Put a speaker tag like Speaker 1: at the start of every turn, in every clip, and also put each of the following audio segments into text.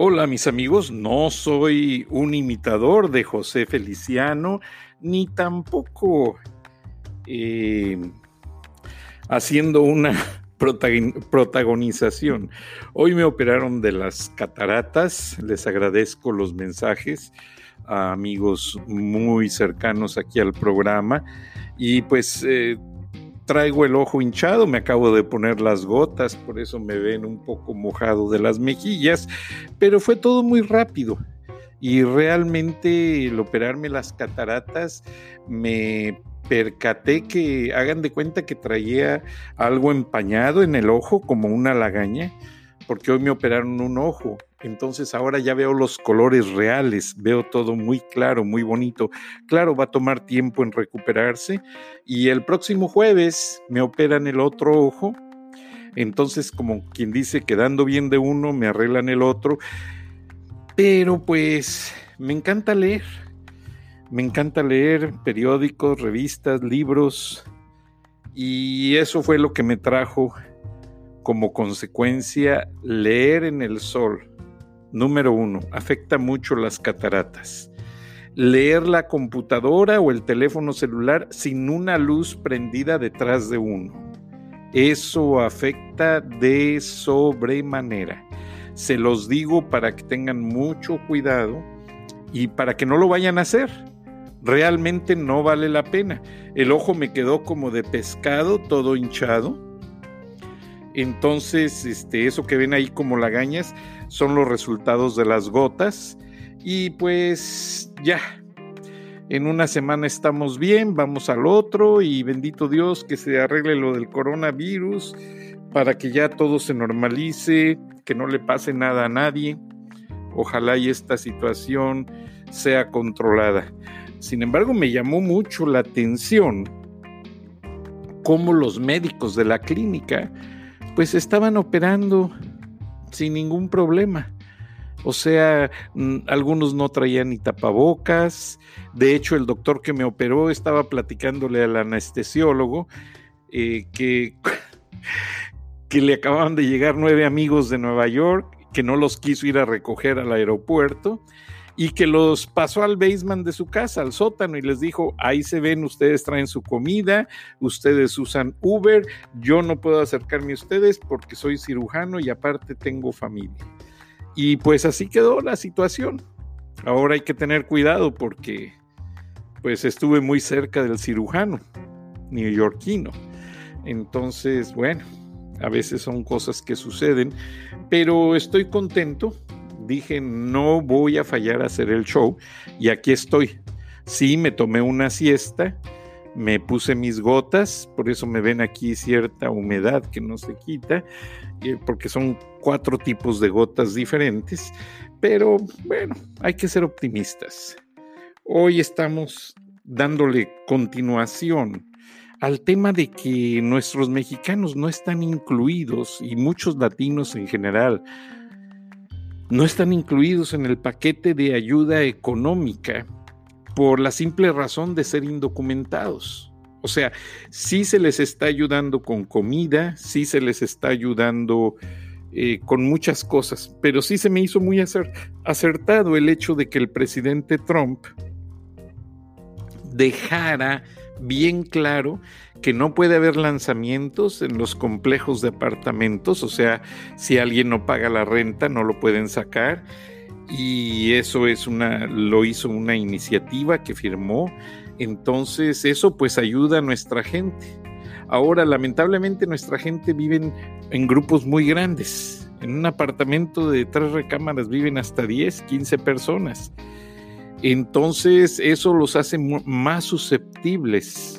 Speaker 1: Hola mis amigos, no soy un imitador de José Feliciano, ni tampoco eh, haciendo una protagonización. Hoy me operaron de las cataratas, les agradezco los mensajes a amigos muy cercanos aquí al programa. Y pues eh, traigo el ojo hinchado, me acabo de poner las gotas, por eso me ven un poco mojado de las mejillas, pero fue todo muy rápido. Y realmente el operarme las cataratas me percaté que hagan de cuenta que traía algo empañado en el ojo como una lagaña, porque hoy me operaron un ojo entonces ahora ya veo los colores reales, veo todo muy claro, muy bonito. Claro, va a tomar tiempo en recuperarse y el próximo jueves me operan el otro ojo. Entonces, como quien dice, quedando bien de uno, me arreglan el otro. Pero pues me encanta leer. Me encanta leer periódicos, revistas, libros. Y eso fue lo que me trajo como consecuencia leer en el sol Número uno, afecta mucho las cataratas. Leer la computadora o el teléfono celular sin una luz prendida detrás de uno. Eso afecta de sobremanera. Se los digo para que tengan mucho cuidado y para que no lo vayan a hacer. Realmente no vale la pena. El ojo me quedó como de pescado, todo hinchado. Entonces, este, eso que ven ahí como lagañas, son los resultados de las gotas. Y pues ya, en una semana estamos bien, vamos al otro y bendito Dios que se arregle lo del coronavirus para que ya todo se normalice, que no le pase nada a nadie. Ojalá y esta situación sea controlada. Sin embargo, me llamó mucho la atención cómo los médicos de la clínica pues estaban operando sin ningún problema. O sea, mm, algunos no traían ni tapabocas. De hecho, el doctor que me operó estaba platicándole al anestesiólogo eh, que, que le acababan de llegar nueve amigos de Nueva York, que no los quiso ir a recoger al aeropuerto y que los pasó al basement de su casa, al sótano, y les dijo, ahí se ven, ustedes traen su comida, ustedes usan Uber, yo no puedo acercarme a ustedes porque soy cirujano y aparte tengo familia. Y pues así quedó la situación. Ahora hay que tener cuidado porque pues estuve muy cerca del cirujano neoyorquino. Entonces, bueno, a veces son cosas que suceden, pero estoy contento dije, no voy a fallar a hacer el show y aquí estoy. Sí, me tomé una siesta, me puse mis gotas, por eso me ven aquí cierta humedad que no se quita, eh, porque son cuatro tipos de gotas diferentes, pero bueno, hay que ser optimistas. Hoy estamos dándole continuación al tema de que nuestros mexicanos no están incluidos y muchos latinos en general no están incluidos en el paquete de ayuda económica por la simple razón de ser indocumentados. O sea, sí se les está ayudando con comida, sí se les está ayudando eh, con muchas cosas, pero sí se me hizo muy acertado el hecho de que el presidente Trump dejara bien claro que no puede haber lanzamientos en los complejos de apartamentos, o sea, si alguien no paga la renta no lo pueden sacar y eso es una lo hizo una iniciativa que firmó, entonces eso pues ayuda a nuestra gente. Ahora, lamentablemente nuestra gente vive en, grupos muy grandes. En un apartamento de tres recámaras viven hasta 10, 15 personas. Entonces eso los hace más susceptibles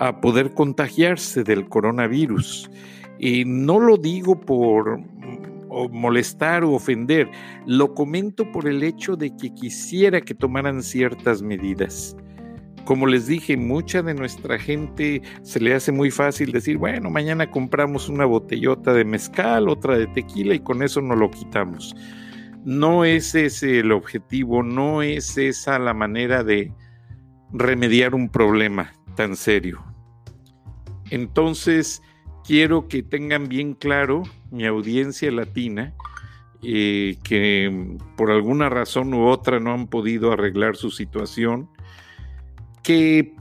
Speaker 1: a poder contagiarse del coronavirus. Y no lo digo por molestar o ofender, lo comento por el hecho de que quisiera que tomaran ciertas medidas. Como les dije, mucha de nuestra gente se le hace muy fácil decir, bueno, mañana compramos una botellota de mezcal, otra de tequila y con eso no lo quitamos. No es ese el objetivo, no es esa la manera de remediar un problema tan serio. Entonces, quiero que tengan bien claro mi audiencia latina eh, que por alguna razón u otra no han podido arreglar su situación, que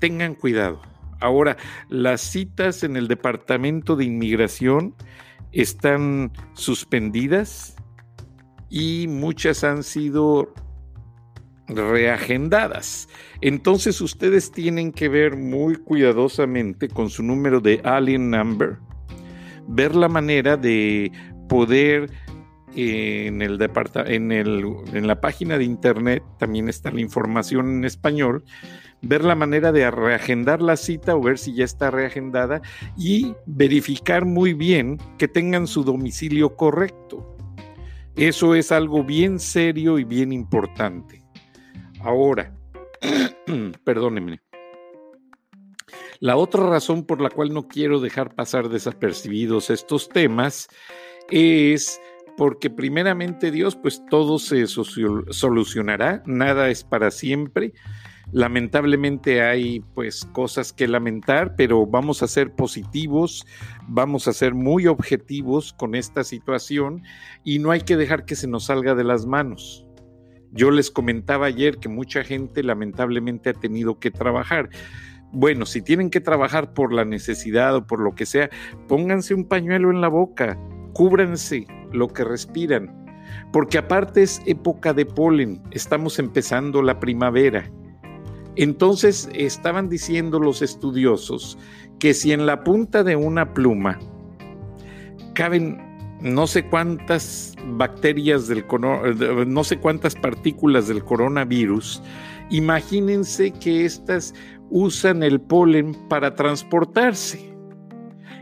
Speaker 1: tengan cuidado. Ahora, las citas en el Departamento de Inmigración están suspendidas y muchas han sido reagendadas. Entonces ustedes tienen que ver muy cuidadosamente con su número de alien number, ver la manera de poder en, el en, el, en la página de internet, también está la información en español, ver la manera de reagendar la cita o ver si ya está reagendada y verificar muy bien que tengan su domicilio correcto. Eso es algo bien serio y bien importante. Ahora, perdónenme. La otra razón por la cual no quiero dejar pasar desapercibidos estos temas es porque primeramente Dios, pues todo se solucionará, nada es para siempre. Lamentablemente hay pues cosas que lamentar, pero vamos a ser positivos, vamos a ser muy objetivos con esta situación y no hay que dejar que se nos salga de las manos. Yo les comentaba ayer que mucha gente lamentablemente ha tenido que trabajar. Bueno, si tienen que trabajar por la necesidad o por lo que sea, pónganse un pañuelo en la boca, cúbranse lo que respiran, porque aparte es época de polen, estamos empezando la primavera. Entonces estaban diciendo los estudiosos que si en la punta de una pluma caben no sé cuántas bacterias del no sé cuántas partículas del coronavirus, imagínense que éstas usan el polen para transportarse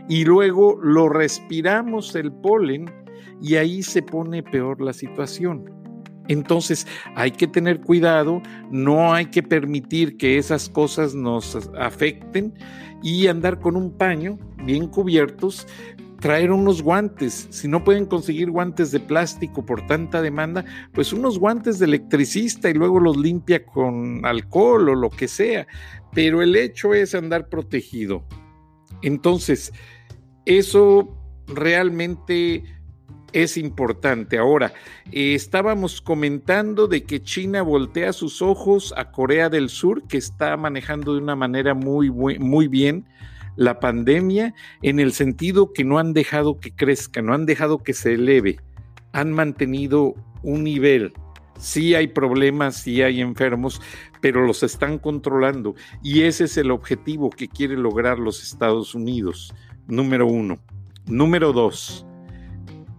Speaker 1: y luego lo respiramos el polen y ahí se pone peor la situación. Entonces hay que tener cuidado, no hay que permitir que esas cosas nos afecten y andar con un paño bien cubiertos, traer unos guantes. Si no pueden conseguir guantes de plástico por tanta demanda, pues unos guantes de electricista y luego los limpia con alcohol o lo que sea. Pero el hecho es andar protegido. Entonces, eso realmente es importante. Ahora, eh, estábamos comentando de que China voltea sus ojos a Corea del Sur, que está manejando de una manera muy, muy, bien la pandemia, en el sentido que no han dejado que crezca, no han dejado que se eleve, han mantenido un nivel. Sí hay problemas, sí hay enfermos, pero los están controlando y ese es el objetivo que quiere lograr los Estados Unidos, número uno. Número dos,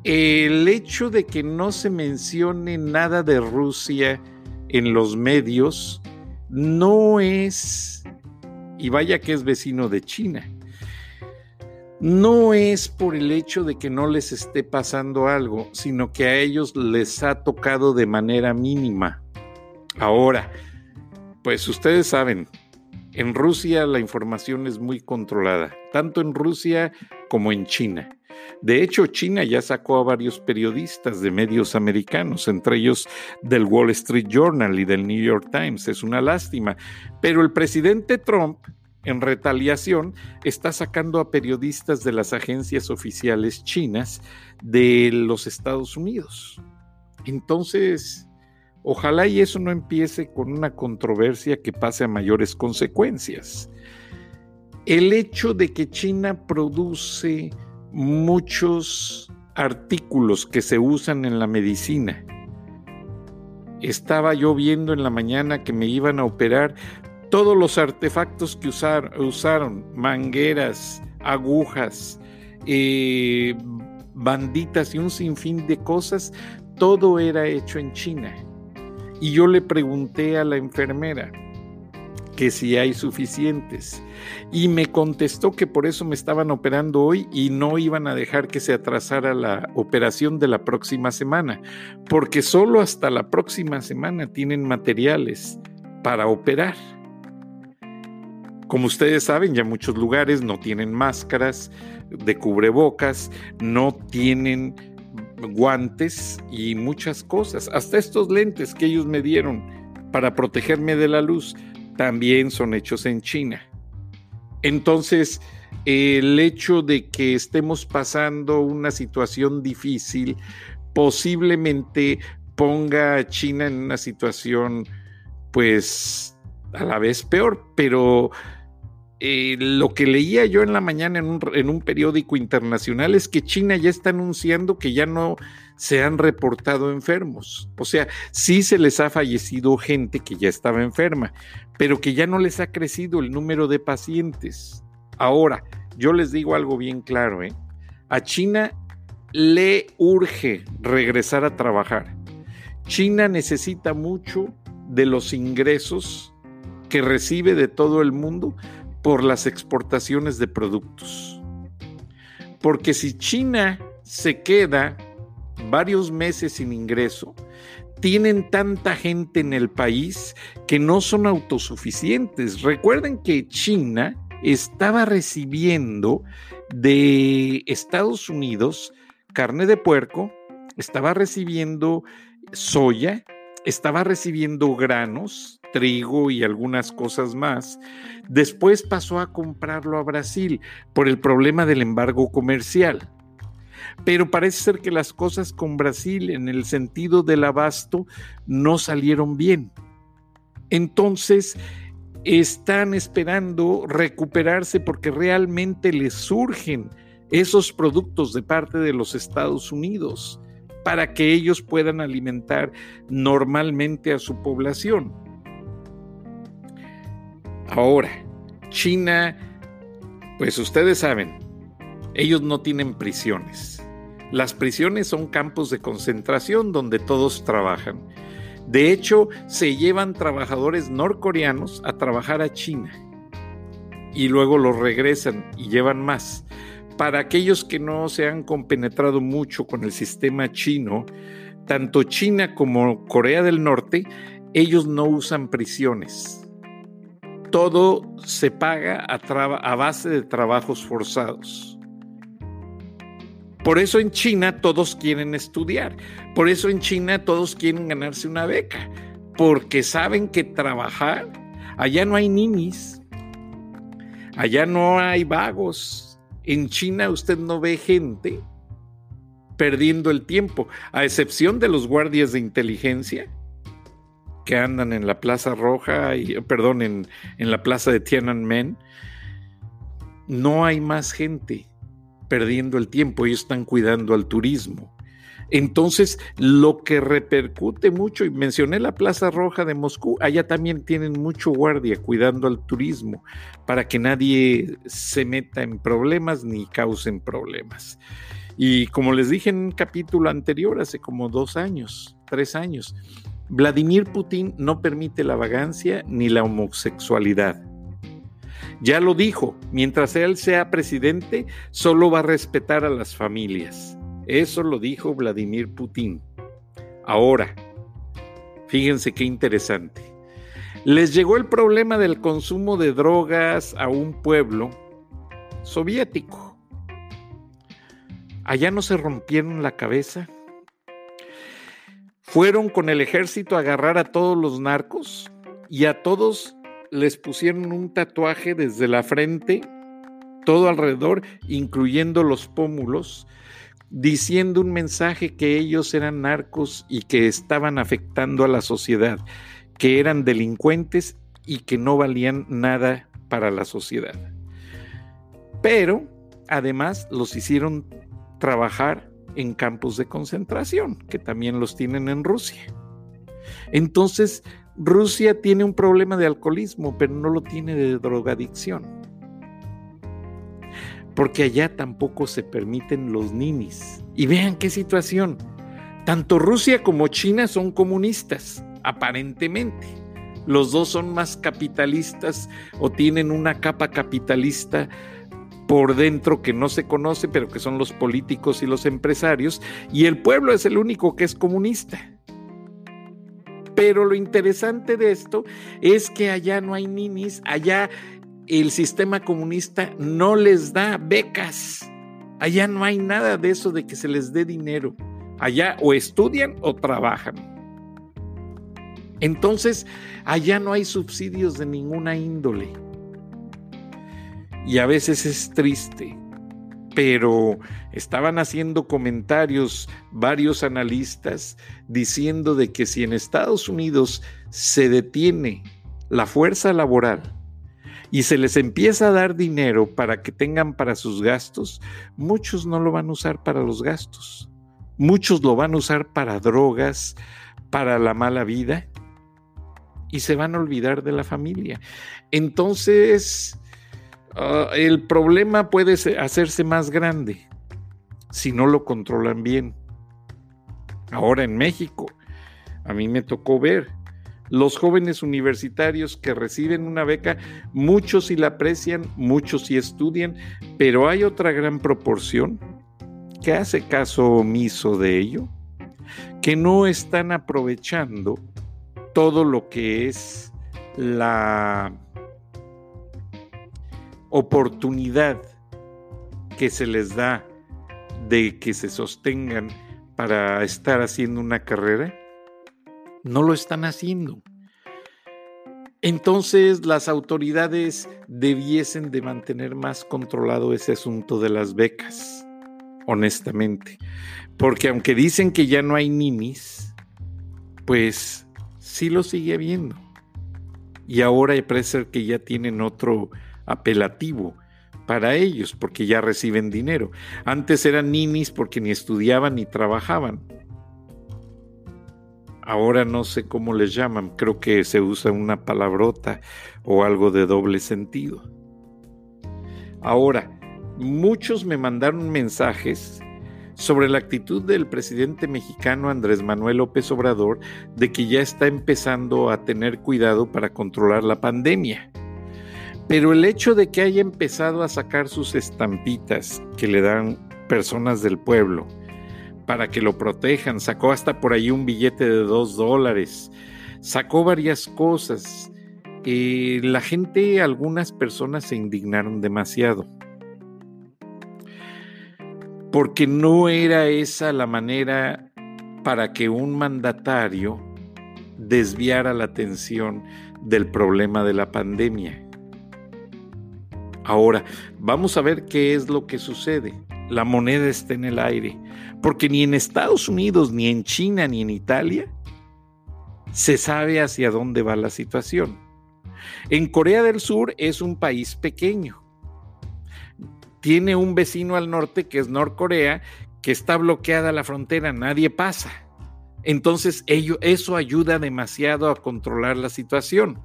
Speaker 1: el hecho de que no se mencione nada de Rusia en los medios no es, y vaya que es vecino de China, no es por el hecho de que no les esté pasando algo, sino que a ellos les ha tocado de manera mínima. Ahora, pues ustedes saben, en Rusia la información es muy controlada, tanto en Rusia como en China. De hecho, China ya sacó a varios periodistas de medios americanos, entre ellos del Wall Street Journal y del New York Times. Es una lástima. Pero el presidente Trump, en retaliación, está sacando a periodistas de las agencias oficiales chinas de los Estados Unidos. Entonces, ojalá y eso no empiece con una controversia que pase a mayores consecuencias. El hecho de que China produce muchos artículos que se usan en la medicina. Estaba yo viendo en la mañana que me iban a operar todos los artefactos que usaron, mangueras, agujas, eh, banditas y un sinfín de cosas, todo era hecho en China. Y yo le pregunté a la enfermera, que si hay suficientes. Y me contestó que por eso me estaban operando hoy y no iban a dejar que se atrasara la operación de la próxima semana, porque solo hasta la próxima semana tienen materiales para operar. Como ustedes saben, ya muchos lugares no tienen máscaras de cubrebocas, no tienen guantes y muchas cosas. Hasta estos lentes que ellos me dieron para protegerme de la luz también son hechos en China. Entonces, el hecho de que estemos pasando una situación difícil, posiblemente ponga a China en una situación, pues, a la vez peor, pero eh, lo que leía yo en la mañana en un, en un, periódico internacional es que China ya está anunciando que ya no se han reportado enfermos. O sea, sí se les ha fallecido gente que ya estaba enferma, pero que ya no les ha crecido el número de pacientes. Ahora, yo les digo algo bien claro, ¿eh? A China le urge regresar a trabajar. China necesita mucho de los ingresos que recibe de todo el mundo por las exportaciones de productos. Porque si China se queda varios meses sin ingreso, tienen tanta gente en el país que no son autosuficientes. Recuerden que China estaba recibiendo de Estados Unidos carne de puerco, estaba recibiendo soya, estaba recibiendo granos, trigo y algunas cosas más. Después pasó a comprarlo a Brasil por el problema del embargo comercial. Pero parece ser que las cosas con Brasil en el sentido del abasto no salieron bien. Entonces, están esperando recuperarse porque realmente les surgen esos productos de parte de los Estados Unidos para que ellos puedan alimentar normalmente a su población. Ahora, China, pues ustedes saben, ellos no tienen prisiones. Las prisiones son campos de concentración donde todos trabajan. De hecho, se llevan trabajadores norcoreanos a trabajar a China y luego los regresan y llevan más. Para aquellos que no se han compenetrado mucho con el sistema chino, tanto China como Corea del Norte, ellos no usan prisiones. Todo se paga a, base de trabajos forzados. Por eso en China todos quieren estudiar. Por eso en China todos quieren ganarse una beca. Porque saben que trabajar, allá no hay ninis, allá no hay vagos, en China usted no ve gente perdiendo el tiempo, a excepción de los guardias de inteligencia que andan en la Plaza Roja, y, perdón, en, en la Plaza de Tiananmen. No hay más gente perdiendo el tiempo, ellos están cuidando al turismo. Entonces, lo que repercute mucho, y mencioné la Plaza Roja de Moscú, allá también tienen mucho guardia cuidando al turismo para que nadie se meta en problemas ni causen problemas. Y como les dije en un capítulo anterior, hace como dos años, tres años, Vladimir Putin no permite la vagancia ni la homosexualidad. Ya lo dijo, mientras él sea presidente, solo va a respetar a las familias. Eso lo dijo Vladimir Putin. Ahora, fíjense qué interesante. Les llegó el problema del consumo de drogas a un pueblo soviético. Allá no se rompieron la cabeza. Fueron con el ejército a agarrar a todos los narcos y a todos les pusieron un tatuaje desde la frente, todo alrededor, incluyendo los pómulos, diciendo un mensaje que ellos eran narcos y que estaban afectando a la sociedad, que eran delincuentes y que no valían nada para la sociedad. Pero además los hicieron trabajar en campos de concentración, que también los tienen en Rusia. Entonces, Rusia tiene un problema de alcoholismo, pero no lo tiene de drogadicción porque allá tampoco se permiten los ninis. Y vean qué situación. Tanto Rusia como China son comunistas, aparentemente. Los dos son más capitalistas o tienen una capa capitalista por dentro que no se conoce, pero que son los políticos y los empresarios, y el pueblo es el único que es comunista. Pero lo interesante de esto es que allá no hay ninis, allá el sistema comunista no les da becas. Allá no hay nada de eso de que se les dé dinero. Allá o estudian o trabajan. Entonces, allá no hay subsidios de ninguna índole. Y a veces es triste pero estaban haciendo comentarios varios analistas diciendo de que si en Estados Unidos se detiene la fuerza laboral y se les empieza a dar dinero para que tengan para sus gastos, muchos no lo van a usar para los gastos. Muchos lo van a usar para drogas, para la mala vida y se van a olvidar de la familia. Entonces, ah, el problema puede hacerse más grande si no lo controlan bien. Ahora en México, a mí me tocó ver los jóvenes universitarios que reciben una beca, muchos sí la aprecian, muchos sí estudian, pero hay otra gran proporción que hace caso omiso de ello, que no están aprovechando todo lo que es la oportunidad que se les da de que se sostengan para estar haciendo una carrera, no lo están haciendo. Entonces las autoridades debiesen de mantener más controlado ese asunto de las becas, honestamente. Porque aunque dicen que ya no hay ninis, pues sí lo sigue habiendo. Y ahora parece que ya tienen otro apelativo para ellos, porque ya reciben dinero. Antes eran ninis porque ni estudiaban ni trabajaban. Ahora no sé cómo les llaman, creo que se usa una palabrota o algo de doble sentido. Ahora, muchos me mandaron mensajes sobre la actitud del presidente mexicano Andrés Manuel López Obrador de que ya está empezando a tener cuidado para controlar la pandemia. Pero el hecho de que haya empezado a sacar sus estampitas que le dan personas del pueblo, para que lo protejan. Sacó hasta por ahí un billete de dos dólares. Sacó varias cosas. Eh, la gente, algunas personas se indignaron demasiado. Porque no era esa la manera para que un mandatario desviara la atención del problema de la pandemia. Ahora, vamos a ver qué es lo que sucede la moneda está en el aire, porque ni en Estados Unidos, ni en China, ni en Italia se sabe hacia dónde va la situación. En Corea del Sur es un país pequeño. Tiene un vecino al norte que es Norcorea, que está bloqueada la frontera, nadie pasa. Entonces ello, eso ayuda demasiado a controlar la situación.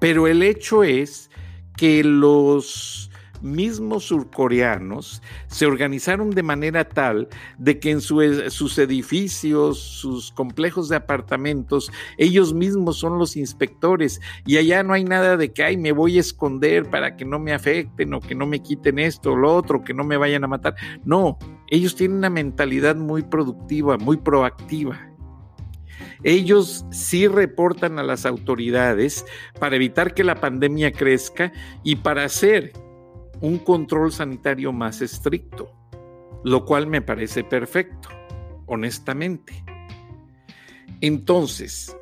Speaker 1: Pero el hecho es que los mismos surcoreanos se organizaron de manera tal de que en sus edificios, sus complejos de apartamentos, ellos mismos son los inspectores y allá no hay nada de que, ay, me voy a esconder para que no me afecten o que no me quiten esto o lo otro, que no me vayan a matar. No, ellos tienen una mentalidad muy productiva, muy proactiva. Ellos sí reportan a las autoridades para evitar que la pandemia crezca y para hacer un control sanitario más estricto, lo cual me parece perfecto, honestamente. Entonces,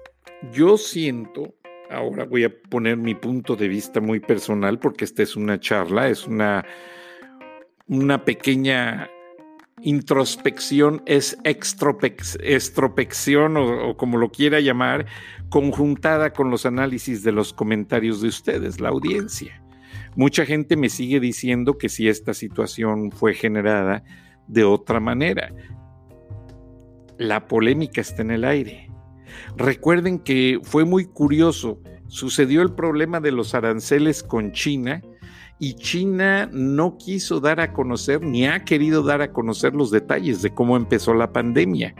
Speaker 1: yo siento, ahora voy a poner mi punto de vista muy personal porque esta es una charla, es una, una pequeña introspección, es extropección o, o como lo quiera llamar, conjuntada con los análisis de los comentarios de ustedes, la audiencia. Mucha gente me sigue diciendo que si esta situación fue generada de otra manera. La polémica está en el aire. Recuerden que fue muy curioso. Sucedió el problema de los aranceles con China y China no quiso dar a conocer ni ha querido dar a conocer los detalles de cómo empezó la pandemia.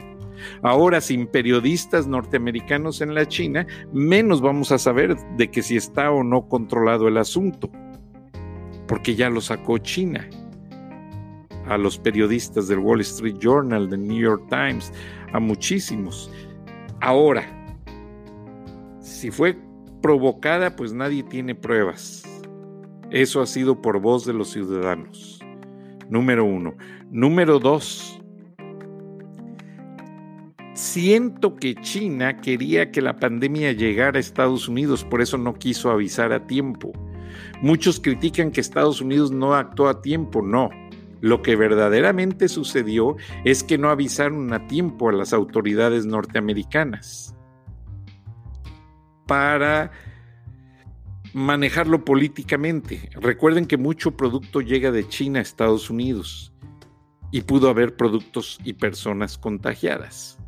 Speaker 1: Ahora, sin periodistas norteamericanos en la China, menos vamos a saber de que si está o no controlado el asunto porque ya lo sacó China. A los periodistas del Wall Street Journal, del New York Times, a muchísimos. Ahora, si fue provocada, pues nadie tiene pruebas. Eso ha sido por voz de los ciudadanos. Número uno. Número dos. Siento que China quería que la pandemia llegara a Estados Unidos, por eso no quiso avisar a tiempo Muchos critican que Estados Unidos no actuó a tiempo, no. Lo que verdaderamente sucedió es que no avisaron a tiempo a las autoridades norteamericanas para manejarlo políticamente. Recuerden que mucho producto llega de China a Estados Unidos y pudo haber productos y personas contagiadas.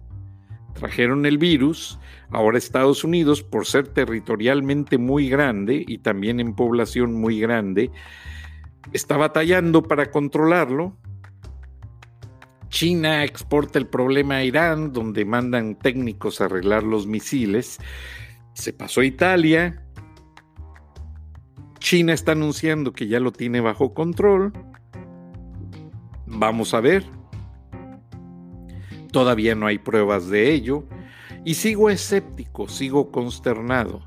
Speaker 1: Trajeron el virus, ahora Estados Unidos, por ser territorialmente muy grande y también en población muy grande, está batallando para controlarlo. China exporta el problema a Irán, donde mandan técnicos a arreglar los misiles. Se pasó a Italia. China está anunciando que ya lo tiene bajo control. Vamos a ver. Todavía no hay pruebas de ello. Y sigo escéptico, sigo consternado.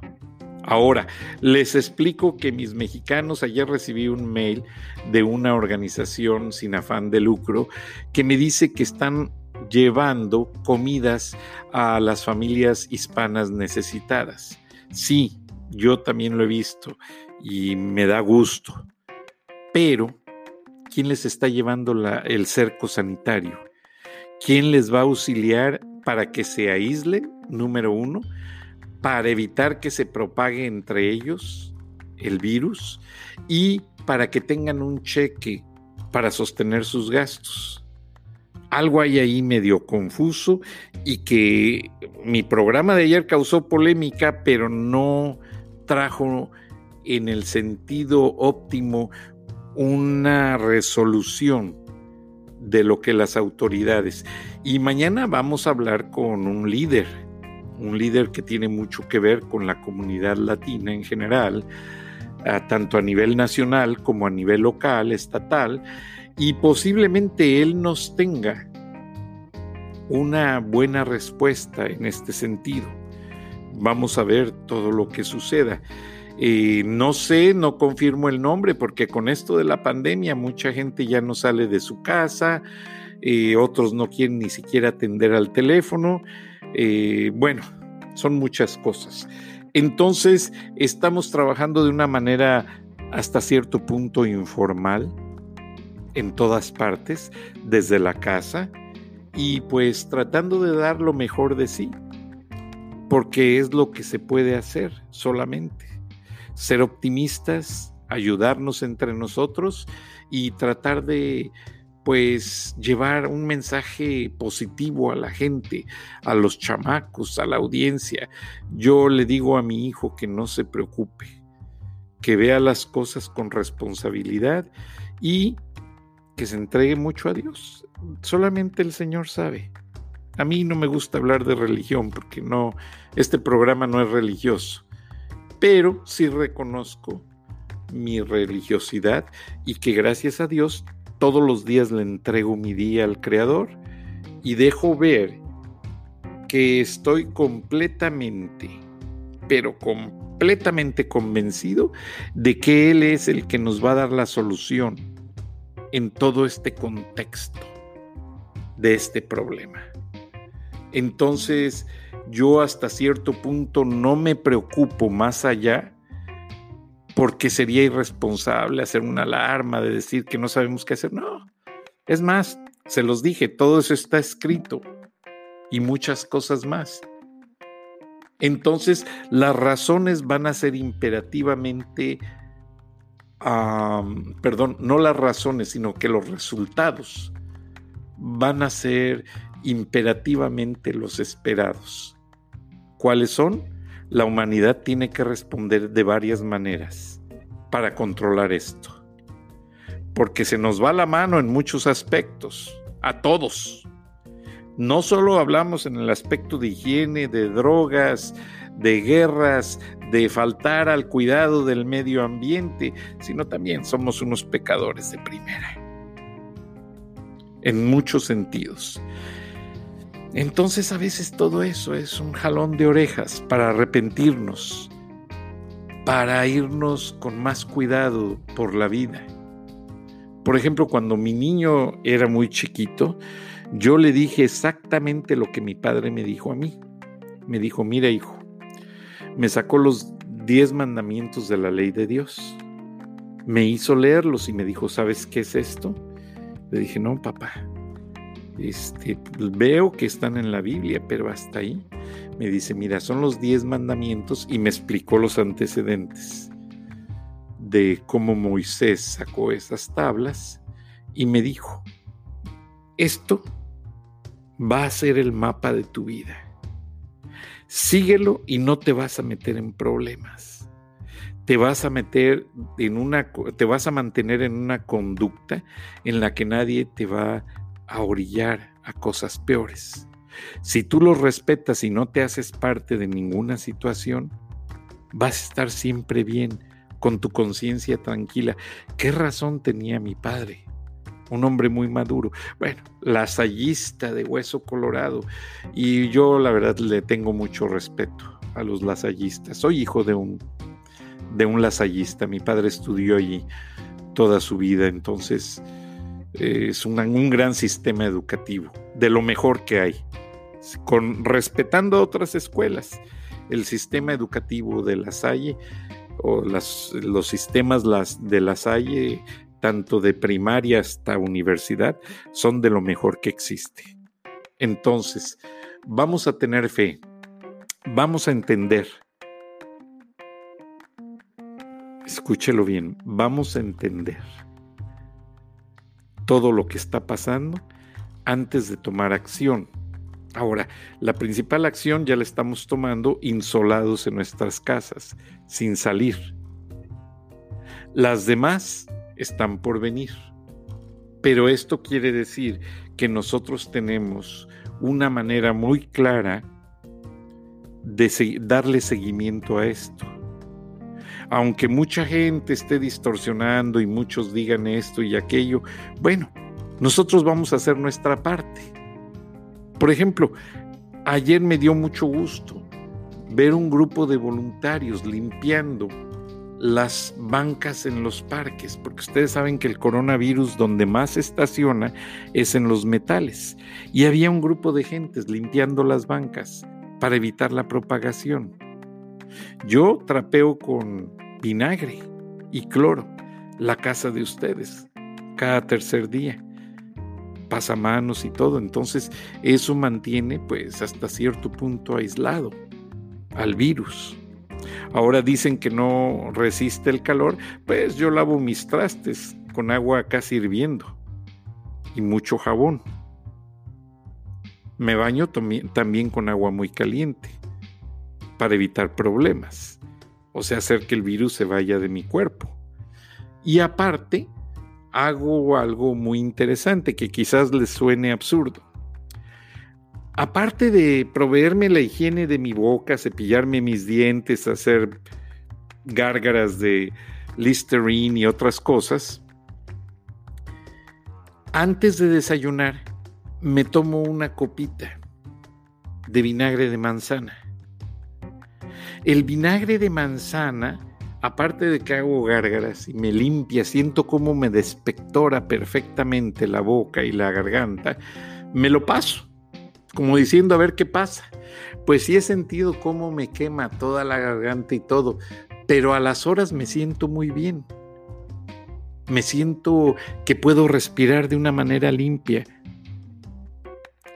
Speaker 1: Ahora, les explico que mis mexicanos, ayer recibí un mail de una organización sin afán de lucro que me dice que están llevando comidas a las familias hispanas necesitadas. Sí, yo también lo he visto y me da gusto. Pero, ¿quién les está llevando el cerco sanitario? ¿Quién les va a auxiliar para que se aíslen? Número uno para evitar que se propague entre ellos el virus y para que tengan un cheque para sostener sus gastos. Algo hay ahí medio confuso y que mi programa de ayer causó polémica, pero no trajo en el sentido óptimo una resolución de lo que las autoridades. Y mañana vamos a hablar con un líder un líder que tiene mucho que ver con la comunidad latina en general, tanto a nivel nacional como a nivel local, estatal, y posiblemente él nos tenga una buena respuesta en este sentido. Vamos a ver todo lo que suceda. No sé, no confirmo el nombre porque con esto de la pandemia mucha gente ya no sale de su casa, eh, otros no quieren ni siquiera atender al teléfono. Eh, bueno, son muchas cosas. Entonces, estamos trabajando de una manera hasta cierto punto informal en todas partes, desde la casa, y pues tratando de dar lo mejor de sí, porque es lo que se puede hacer solamente. Ser optimistas, ayudarnos entre nosotros y tratar de pues llevar un mensaje positivo a la gente, a los chamacos, a la audiencia. Yo le digo a mi hijo que no se preocupe, que vea las cosas con responsabilidad y que se entregue mucho a Dios. Solamente el Señor sabe. A mí no me gusta hablar de religión porque no este programa no es religioso, pero sí reconozco mi religiosidad y que gracias a Dios todos los días le entrego mi día al Creador y dejo ver que estoy completamente, pero completamente convencido de que Él es el que nos va a dar la solución en todo este contexto de este problema. Entonces, yo hasta cierto punto no me preocupo más allá porque sería irresponsable hacer una alarma de decir que no sabemos qué hacer. No, es más, se los dije, todo eso está escrito y muchas cosas más. Entonces, las razones van a ser imperativamente, perdón, no las razones, sino que los resultados van a ser imperativamente los esperados. ¿Cuáles son? la humanidad tiene que responder de varias maneras para controlar esto. Porque se nos va la mano en muchos aspectos, a todos. No solo hablamos en el aspecto de higiene, de drogas, de guerras, de faltar al cuidado del medio ambiente, sino también somos unos pecadores de primera. En muchos sentidos. Entonces a veces todo eso es un jalón de orejas para arrepentirnos, para irnos con más cuidado por la vida. Por ejemplo, cuando mi niño era muy chiquito, yo le dije exactamente lo que mi padre me dijo a mí. Me dijo, mira hijo, me sacó los diez mandamientos de la ley de Dios. me hizo leerlos y me dijo, ¿sabes qué es esto? Le dije, no, papá, este, pues, veo que están en la Biblia, pero hasta ahí. Me dice, mira, son los diez mandamientos y me explicó los antecedentes de cómo Moisés sacó esas tablas y me dijo, esto va a ser el mapa de tu vida. Síguelo y no te vas a meter en problemas. Te vas a meter en una te vas a mantener en una conducta en la que nadie te va a orillar a cosas peores. Si tú los respetas y no te haces parte de ninguna situación, vas a estar siempre bien, con tu conciencia tranquila. ¿Qué razón tenía mi padre? un hombre muy maduro. Bueno, lasallista de hueso colorado. Y yo la verdad le tengo mucho respeto a los lasallistas. Soy hijo de un, de un lasallista. Mi padre estudió allí toda su vida, entonces es un gran sistema educativo, de lo mejor que hay, con, respetando otras escuelas. El sistema educativo de La Salle o las, los sistemas las, de La Salle tanto de primaria hasta universidad, son de lo mejor que existe. Entonces, vamos a tener fe, vamos a entender. Escúchelo bien, vamos a entender todo lo que está pasando antes de tomar acción. Ahora, la principal acción ya la estamos tomando insolados en nuestras casas, sin salir. Las demás están por venir. Pero esto quiere decir que nosotros tenemos una manera muy clara de darle seguimiento a esto. Aunque mucha gente esté distorsionando y muchos digan esto y aquello, bueno, nosotros vamos a hacer nuestra parte. Por ejemplo, ayer me dio mucho gusto ver un grupo de voluntarios limpiando las bancas en los parques, porque ustedes saben que el coronavirus donde más estaciona es en los metales. Y había un grupo de gentes limpiando las bancas para evitar la propagación. Yo trapeo con vinagre y cloro la casa de ustedes cada tercer día pasamanos y todo. Entonces eso mantiene pues hasta cierto punto aislado al virus. Ahora dicen que no resiste el calor, pues yo lavo mis trastes con agua casi hirviendo y mucho jabón. Me baño también con agua muy caliente para evitar problemas, o sea, hacer que el virus se vaya de mi cuerpo. Y aparte, hago algo muy interesante que quizás les suene absurdo aparte de proveerme la higiene de mi boca, cepillarme mis dientes, hacer gárgaras de Listerine y otras cosas, antes de desayunar me tomo una copita de vinagre de manzana. El vinagre de manzana, aparte de que hago gárgaras y me limpia, siento cómo me despectora perfectamente la boca y la garganta, me lo paso como diciendo a ver qué pasa. Pues sí he sentido cómo me quema toda la garganta y todo, pero a las horas me siento muy bien. Me siento que puedo respirar de una manera limpia,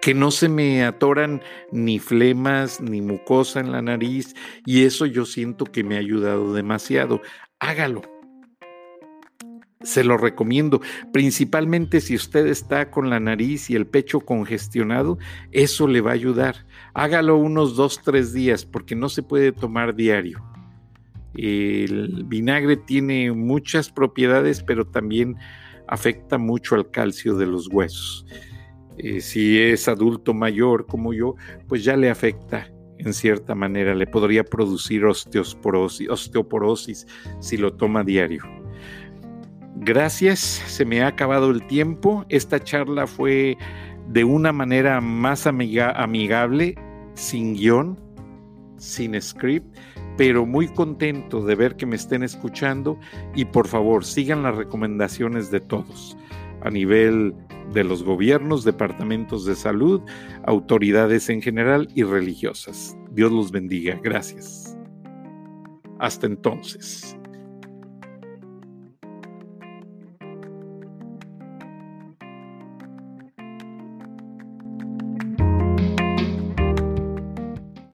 Speaker 1: que no se me atoran ni flemas ni mucosa en la nariz y eso yo siento que me ha ayudado demasiado. Hágalo se lo recomiendo, principalmente si usted está con la nariz y el pecho congestionado, eso le va a ayudar. Hágalo unos dos, tres días porque no se puede tomar diario. El vinagre tiene muchas propiedades, pero también afecta mucho al calcio de los huesos. Eh, si es adulto mayor como yo, pues ya le afecta en cierta manera, le podría producir osteoporosis, osteoporosis si lo toma diario. Gracias, se me ha acabado el tiempo. Esta charla fue de una manera más amigable, sin guion, sin script, pero muy contento de ver que me estén escuchando y por favor sigan las recomendaciones de todos a nivel de los gobiernos, departamentos de salud, autoridades en general y religiosas. Dios los bendiga. Gracias. Hasta entonces.